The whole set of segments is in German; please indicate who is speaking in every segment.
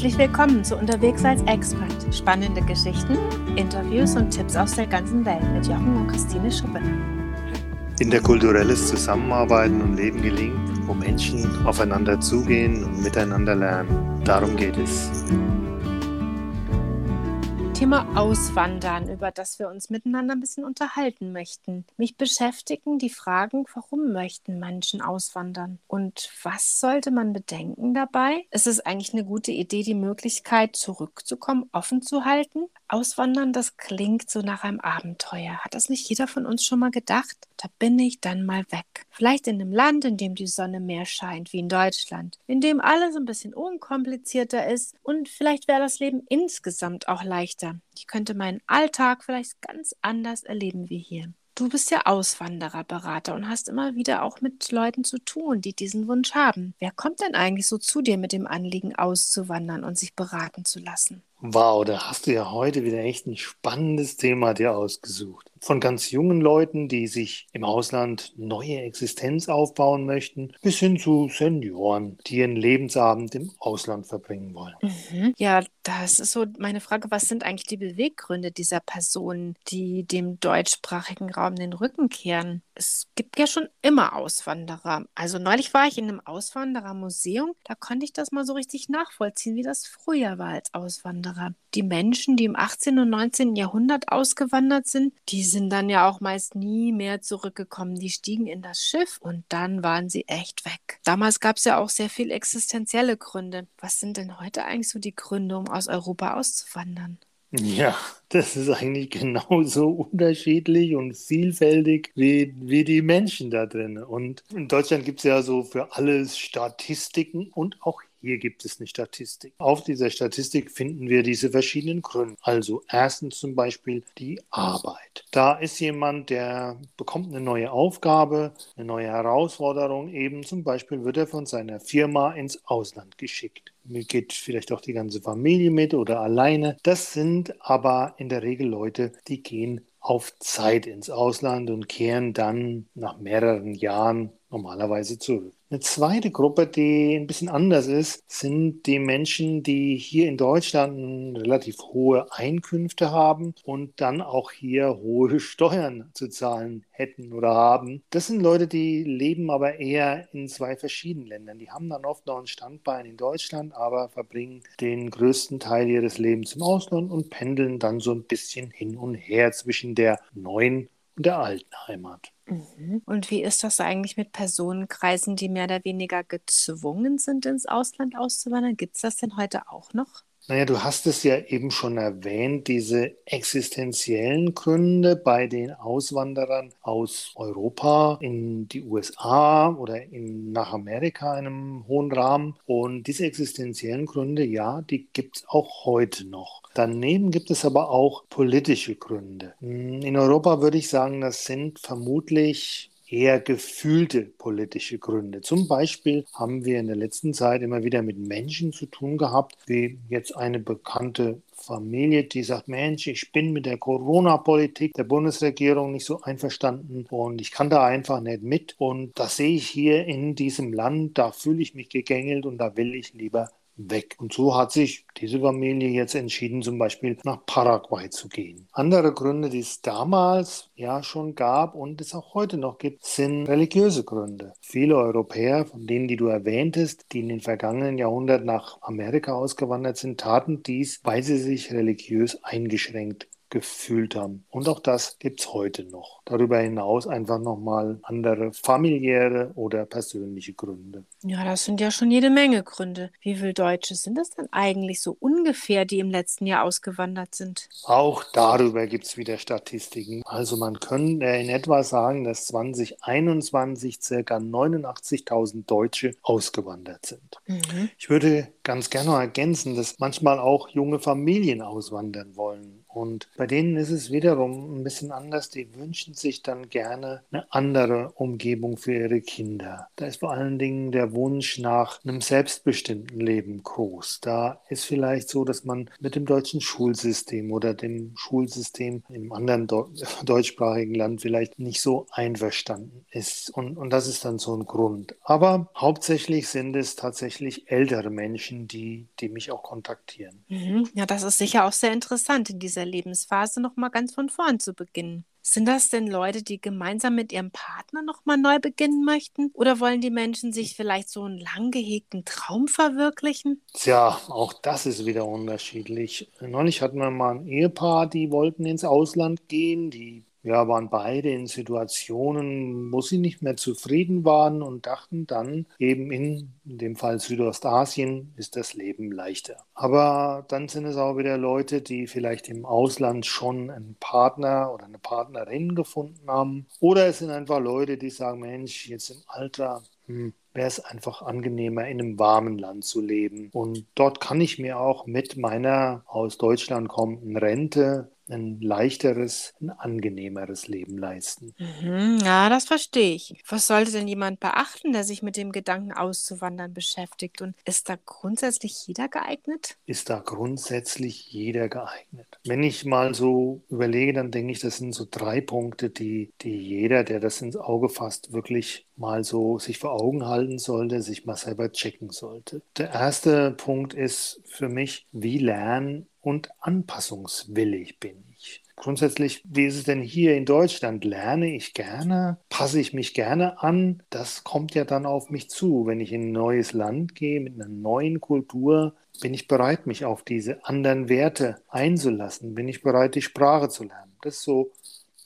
Speaker 1: Herzlich willkommen zu Unterwegs als Expert. Spannende Geschichten, Interviews und Tipps aus der ganzen Welt mit Jochen und Christine Schuppe.
Speaker 2: Interkulturelles Zusammenarbeiten und Leben gelingt, wo Menschen aufeinander zugehen und miteinander lernen. Darum geht es.
Speaker 1: Thema Auswandern, über das wir uns miteinander ein bisschen unterhalten möchten. Mich beschäftigen die Fragen, warum möchten Menschen auswandern und was sollte man bedenken dabei? Ist es eigentlich eine gute Idee, die Möglichkeit zurückzukommen, offen zu halten? Auswandern, das klingt so nach einem Abenteuer. Hat das nicht jeder von uns schon mal gedacht? Da bin ich dann mal weg. Vielleicht in einem Land, in dem die Sonne mehr scheint, wie in Deutschland, in dem alles ein bisschen unkomplizierter ist und vielleicht wäre das Leben insgesamt auch leichter. Ich könnte meinen Alltag vielleicht ganz anders erleben wie hier. Du bist ja Auswandererberater und hast immer wieder auch mit Leuten zu tun, die diesen Wunsch haben. Wer kommt denn eigentlich so zu dir mit dem Anliegen, auszuwandern und sich beraten zu lassen?
Speaker 2: Wow, da hast du ja heute wieder echt ein spannendes Thema dir ausgesucht von ganz jungen Leuten, die sich im Ausland neue Existenz aufbauen möchten, bis hin zu Senioren, die ihren Lebensabend im Ausland verbringen wollen.
Speaker 1: Mhm. Ja, das ist so meine Frage, was sind eigentlich die Beweggründe dieser Personen, die dem deutschsprachigen Raum den Rücken kehren? Es gibt ja schon immer Auswanderer. Also neulich war ich in einem Auswanderermuseum, da konnte ich das mal so richtig nachvollziehen, wie das früher war als Auswanderer. Die Menschen, die im 18. und 19. Jahrhundert ausgewandert sind, die sind dann ja auch meist nie mehr zurückgekommen. Die stiegen in das Schiff und dann waren sie echt weg. Damals gab es ja auch sehr viel existenzielle Gründe. Was sind denn heute eigentlich so die Gründe, um aus Europa auszuwandern?
Speaker 2: Ja, das ist eigentlich genauso unterschiedlich und vielfältig wie, wie die Menschen da drin. Und in Deutschland gibt es ja so für alles Statistiken und auch hier gibt es eine Statistik. Auf dieser Statistik finden wir diese verschiedenen Gründe. Also erstens zum Beispiel die Arbeit. Da ist jemand, der bekommt eine neue Aufgabe, eine neue Herausforderung. Eben zum Beispiel wird er von seiner Firma ins Ausland geschickt. Mir geht vielleicht auch die ganze Familie mit oder alleine. Das sind aber in der Regel Leute, die gehen auf Zeit ins Ausland und kehren dann nach mehreren Jahren normalerweise zurück. Eine zweite Gruppe, die ein bisschen anders ist, sind die Menschen, die hier in Deutschland relativ hohe Einkünfte haben und dann auch hier hohe Steuern zu zahlen hätten oder haben. Das sind Leute, die leben aber eher in zwei verschiedenen Ländern. Die haben dann oft noch ein Standbein in Deutschland, aber verbringen den größten Teil ihres Lebens im Ausland und pendeln dann so ein bisschen hin und her zwischen der neuen der alten Heimat.
Speaker 1: Mhm. Und wie ist das eigentlich mit Personenkreisen, die mehr oder weniger gezwungen sind, ins Ausland auszuwandern? Gibt es das denn heute auch noch?
Speaker 2: Naja, du hast es ja eben schon erwähnt, diese existenziellen Gründe bei den Auswanderern aus Europa in die USA oder in, nach Amerika in einem hohen Rahmen. Und diese existenziellen Gründe, ja, die gibt es auch heute noch. Daneben gibt es aber auch politische Gründe. In Europa würde ich sagen, das sind vermutlich eher gefühlte politische Gründe. Zum Beispiel haben wir in der letzten Zeit immer wieder mit Menschen zu tun gehabt, wie jetzt eine bekannte Familie, die sagt, Mensch, ich bin mit der Corona-Politik der Bundesregierung nicht so einverstanden und ich kann da einfach nicht mit. Und das sehe ich hier in diesem Land, da fühle ich mich gegängelt und da will ich lieber weg. Und so hat sich diese Familie jetzt entschieden, zum Beispiel nach Paraguay zu gehen. Andere Gründe, die es damals ja schon gab und es auch heute noch gibt, sind religiöse Gründe. Viele Europäer, von denen, die du erwähntest, die in den vergangenen Jahrhunderten nach Amerika ausgewandert sind, taten dies, weil sie sich religiös eingeschränkt gefühlt haben. Und auch das gibt es heute noch. Darüber hinaus einfach nochmal andere familiäre oder persönliche Gründe.
Speaker 1: Ja, das sind ja schon jede Menge Gründe. Wie viele Deutsche sind das denn eigentlich so ungefähr, die im letzten Jahr ausgewandert sind?
Speaker 2: Auch darüber gibt es wieder Statistiken. Also man könnte in etwa sagen, dass 2021 circa 89.000 Deutsche ausgewandert sind. Mhm. Ich würde ganz gerne ergänzen, dass manchmal auch junge Familien auswandern wollen Und bei denen ist es wiederum ein bisschen anders. Die wünschen sich dann gerne eine andere Umgebung für ihre Kinder. Da ist vor allen Dingen der Wunsch nach einem selbstbestimmten Leben groß. Da ist vielleicht so, dass man mit dem deutschen Schulsystem oder dem Schulsystem im anderen deutschsprachigen Land vielleicht nicht so einverstanden ist. Und, und das ist dann so ein Grund. Aber hauptsächlich sind es tatsächlich ältere Menschen, die, die mich auch kontaktieren.
Speaker 1: Mhm. Ja, das ist sicher auch sehr interessant, in dieser Lebensphase nochmal ganz von vorn zu beginnen. Sind das denn Leute, die gemeinsam mit ihrem Partner nochmal neu beginnen möchten? Oder wollen die Menschen sich vielleicht so einen lang gehegten Traum verwirklichen?
Speaker 2: Tja, auch das ist wieder unterschiedlich. Neulich hatten wir mal ein Ehepaar, die wollten ins Ausland gehen, die ja, waren beide in Situationen, wo sie nicht mehr zufrieden waren und dachten dann eben in, in dem Fall Südostasien ist das Leben leichter. Aber dann sind es auch wieder Leute, die vielleicht im Ausland schon einen Partner oder eine Partnerin gefunden haben. Oder es sind einfach Leute, die sagen, Mensch, jetzt im Alter, hm, wäre es einfach angenehmer, in einem warmen Land zu leben. Und dort kann ich mir auch mit meiner aus Deutschland kommenden Rente ein leichteres, ein angenehmeres Leben leisten.
Speaker 1: Mhm, ja, das verstehe ich. Was sollte denn jemand beachten, der sich mit dem Gedanken auszuwandern beschäftigt? Und ist da grundsätzlich jeder geeignet?
Speaker 2: Ist da grundsätzlich jeder geeignet? Wenn ich mal so überlege, dann denke ich, das sind so drei Punkte, die, die jeder, der das ins Auge fasst, wirklich mal so sich vor Augen halten sollte, sich mal selber checken sollte. Der erste Punkt ist für mich, wie lern- und anpassungswillig bin ich. Grundsätzlich, wie ist es denn hier in Deutschland? Lerne ich gerne? Passe ich mich gerne an? Das kommt ja dann auf mich zu. Wenn ich in ein neues Land gehe mit einer neuen Kultur, bin ich bereit, mich auf diese anderen Werte einzulassen? Bin ich bereit, die Sprache zu lernen? Das ist so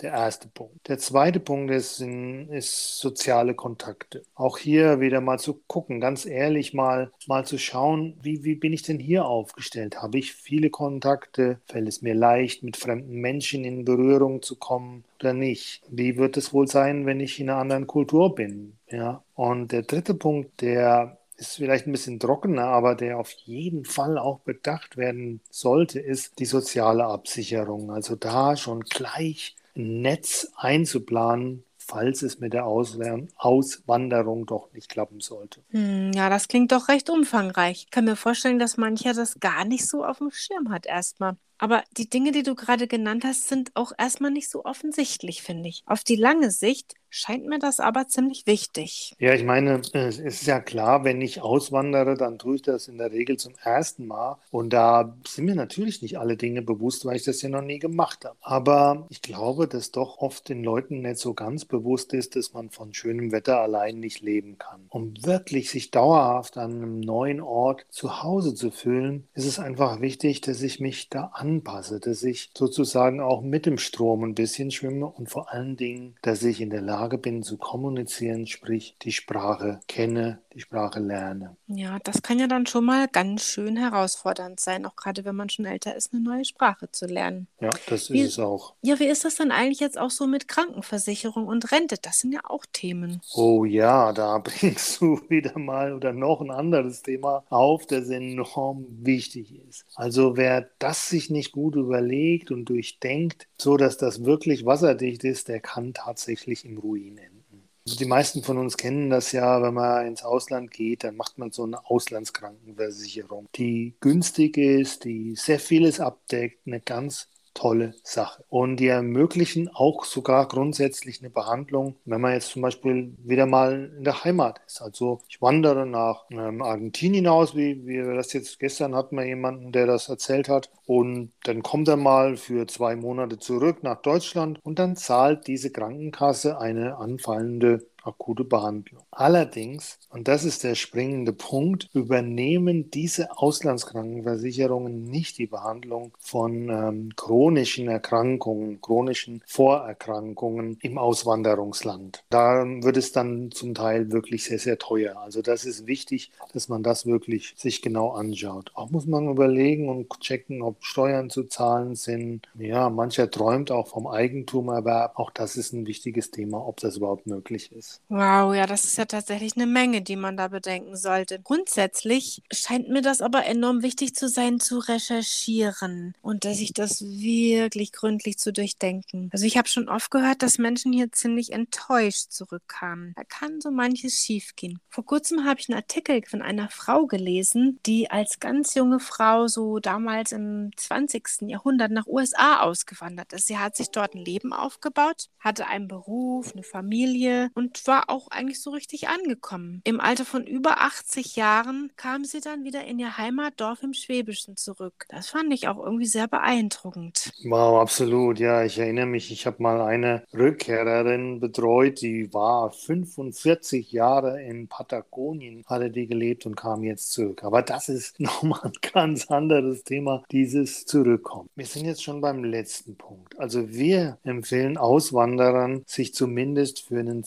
Speaker 2: der erste Punkt. Der zweite Punkt ist, ist, soziale Kontakte. Auch hier wieder mal zu gucken, ganz ehrlich mal, mal zu schauen, wie, wie bin ich denn hier aufgestellt? Habe ich viele Kontakte? Fällt es mir leicht, mit fremden Menschen in Berührung zu kommen oder nicht? Wie wird es wohl sein, wenn ich in einer anderen Kultur bin? Ja. Und der dritte Punkt, der ist vielleicht ein bisschen trockener, aber der auf jeden Fall auch bedacht werden sollte, ist die soziale Absicherung. Also da schon gleich Netz einzuplanen, falls es mit der Auswanderung doch nicht klappen sollte.
Speaker 1: Hm, ja, das klingt doch recht umfangreich. Ich kann mir vorstellen, dass mancher das gar nicht so auf dem Schirm hat erstmal. Aber die Dinge, die du gerade genannt hast, sind auch erstmal nicht so offensichtlich, finde ich. Auf die lange Sicht scheint mir das aber ziemlich wichtig.
Speaker 2: Ja, ich meine, es ist ja klar, wenn ich auswandere, dann tue ich das in der Regel zum ersten Mal. Und da sind mir natürlich nicht alle Dinge bewusst, weil ich das ja noch nie gemacht habe. Aber ich glaube, dass doch oft den Leuten nicht so ganz bewusst ist, dass man von schönem Wetter allein nicht leben kann. Um wirklich sich dauerhaft an einem neuen Ort zu Hause zu fühlen, ist es einfach wichtig, dass ich mich da anpasse, dass ich sozusagen auch mit dem Strom ein bisschen schwimme und vor allen Dingen, dass ich in der Lage bin zu kommunizieren, sprich die Sprache kenne, die Sprache lerne.
Speaker 1: Ja, das kann ja dann schon mal ganz schön herausfordernd sein, auch gerade wenn man schon älter ist, eine neue Sprache zu lernen.
Speaker 2: Ja, das wie, ist es auch.
Speaker 1: Ja, wie ist das dann eigentlich jetzt auch so mit Krankenversicherung und Rente? Das sind ja auch Themen.
Speaker 2: Oh ja, da bringst du wieder mal oder noch ein anderes Thema auf, das enorm wichtig ist. Also wer das sich nicht gut überlegt und durchdenkt, so dass das wirklich wasserdicht ist, der kann tatsächlich im Ruin enden. Also die meisten von uns kennen das ja, wenn man ins Ausland geht, dann macht man so eine Auslandskrankenversicherung, die günstig ist, die sehr vieles abdeckt, eine ganz tolle Sache. Und die ermöglichen auch sogar grundsätzlich eine Behandlung, wenn man jetzt zum Beispiel wieder mal in der Heimat ist. Also ich wandere nach ähm, Argentinien aus, wie, wir das jetzt gestern hatten wir jemanden, der das erzählt hat. Und dann kommt er mal für zwei Monate zurück nach Deutschland und dann zahlt diese Krankenkasse eine anfallende akute Behandlung. Allerdings, und das ist der springende Punkt, übernehmen diese Auslandskrankenversicherungen nicht die Behandlung von ähm, chronischen Erkrankungen, chronischen Vorerkrankungen im Auswanderungsland. Da wird es dann zum Teil wirklich sehr, sehr teuer. Also das ist wichtig, dass man das wirklich sich genau anschaut. Auch muss man überlegen und checken, ob Steuern zu zahlen sind. Ja, mancher träumt auch vom Eigentumerwerb. Auch das ist ein wichtiges Thema, ob das überhaupt möglich ist.
Speaker 1: Wow, ja, das ist ja tatsächlich eine Menge, die man da bedenken sollte. Grundsätzlich scheint mir das aber enorm wichtig zu sein, zu recherchieren und dass ich das wirklich gründlich zu durchdenken. Also ich habe schon oft gehört, dass Menschen hier ziemlich enttäuscht zurückkamen. Da kann so manches schiefgehen. Vor kurzem habe ich einen Artikel von einer Frau gelesen, die als ganz junge Frau so damals im 20. Jahrhundert nach USA ausgewandert ist. Sie hat sich dort ein Leben aufgebaut, hatte einen Beruf, eine Familie und war auch eigentlich so richtig angekommen. Im Alter von über 80 Jahren kam sie dann wieder in ihr Heimatdorf im Schwäbischen zurück. Das fand ich auch irgendwie sehr beeindruckend.
Speaker 2: Wow, absolut. Ja, ich erinnere mich, ich habe mal eine Rückkehrerin betreut, die war 45 Jahre in Patagonien, hatte die gelebt und kam jetzt zurück. Aber das ist nochmal ein ganz anderes Thema, dieses Zurückkommen. Wir sind jetzt schon beim letzten Punkt. Also wir empfehlen Auswanderern, sich zumindest für einen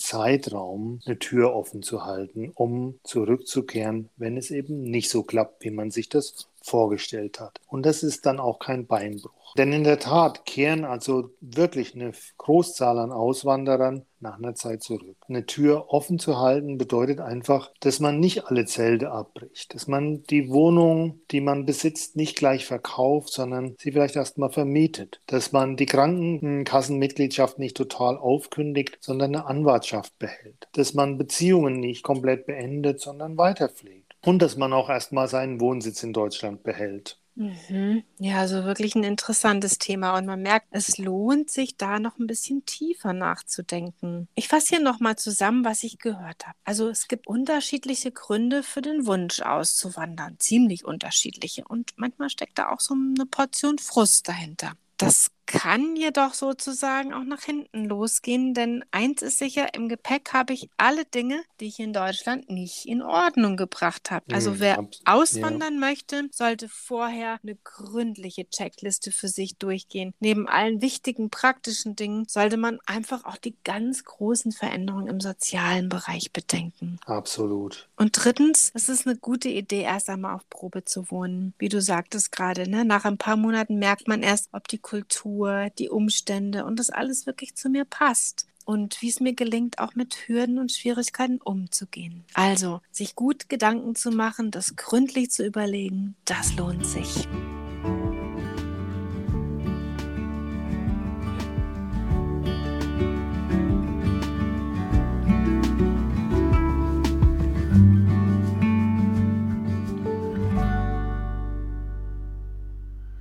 Speaker 2: Zeitraum eine Tür offen zu halten, um zurückzukehren, wenn es eben nicht so klappt, wie man sich das vorgestellt hat. Und das ist dann auch kein Beinbruch. Denn in der Tat kehren also wirklich eine Großzahl an Auswanderern nach einer Zeit zurück. Eine Tür offen zu halten bedeutet einfach, dass man nicht alle Zelte abbricht, dass man die Wohnung, die man besitzt, nicht gleich verkauft, sondern sie vielleicht erstmal vermietet, dass man die Krankenkassenmitgliedschaft nicht total aufkündigt, sondern eine Anwartschaft behält, dass man Beziehungen nicht komplett beendet, sondern weiterpflegt und dass man auch erstmal seinen Wohnsitz in Deutschland behält.
Speaker 1: Mhm. Ja, also wirklich ein interessantes Thema und man merkt, es lohnt sich da noch ein bisschen tiefer nachzudenken. Ich fasse hier nochmal zusammen, was ich gehört habe. Also es gibt unterschiedliche Gründe für den Wunsch auszuwandern, ziemlich unterschiedliche und manchmal steckt da auch so eine Portion Frust dahinter. Das kann jedoch sozusagen auch nach hinten losgehen, denn eins ist sicher, im Gepäck habe ich alle Dinge, die ich in Deutschland nicht in Ordnung gebracht habe. Also hm, wer auswandern ja. möchte, sollte vorher eine gründliche Checkliste für sich durchgehen. Neben allen wichtigen praktischen Dingen sollte man einfach auch die ganz großen Veränderungen im sozialen Bereich bedenken.
Speaker 2: Absolut.
Speaker 1: Und drittens, es ist eine gute Idee, erst einmal auf Probe zu wohnen. Wie du sagtest gerade, ne? nach ein paar Monaten merkt man erst, ob die Kultur Natur, die Umstände und das alles wirklich zu mir passt und wie es mir gelingt, auch mit Hürden und Schwierigkeiten umzugehen. Also, sich gut Gedanken zu machen, das gründlich zu überlegen, das lohnt sich.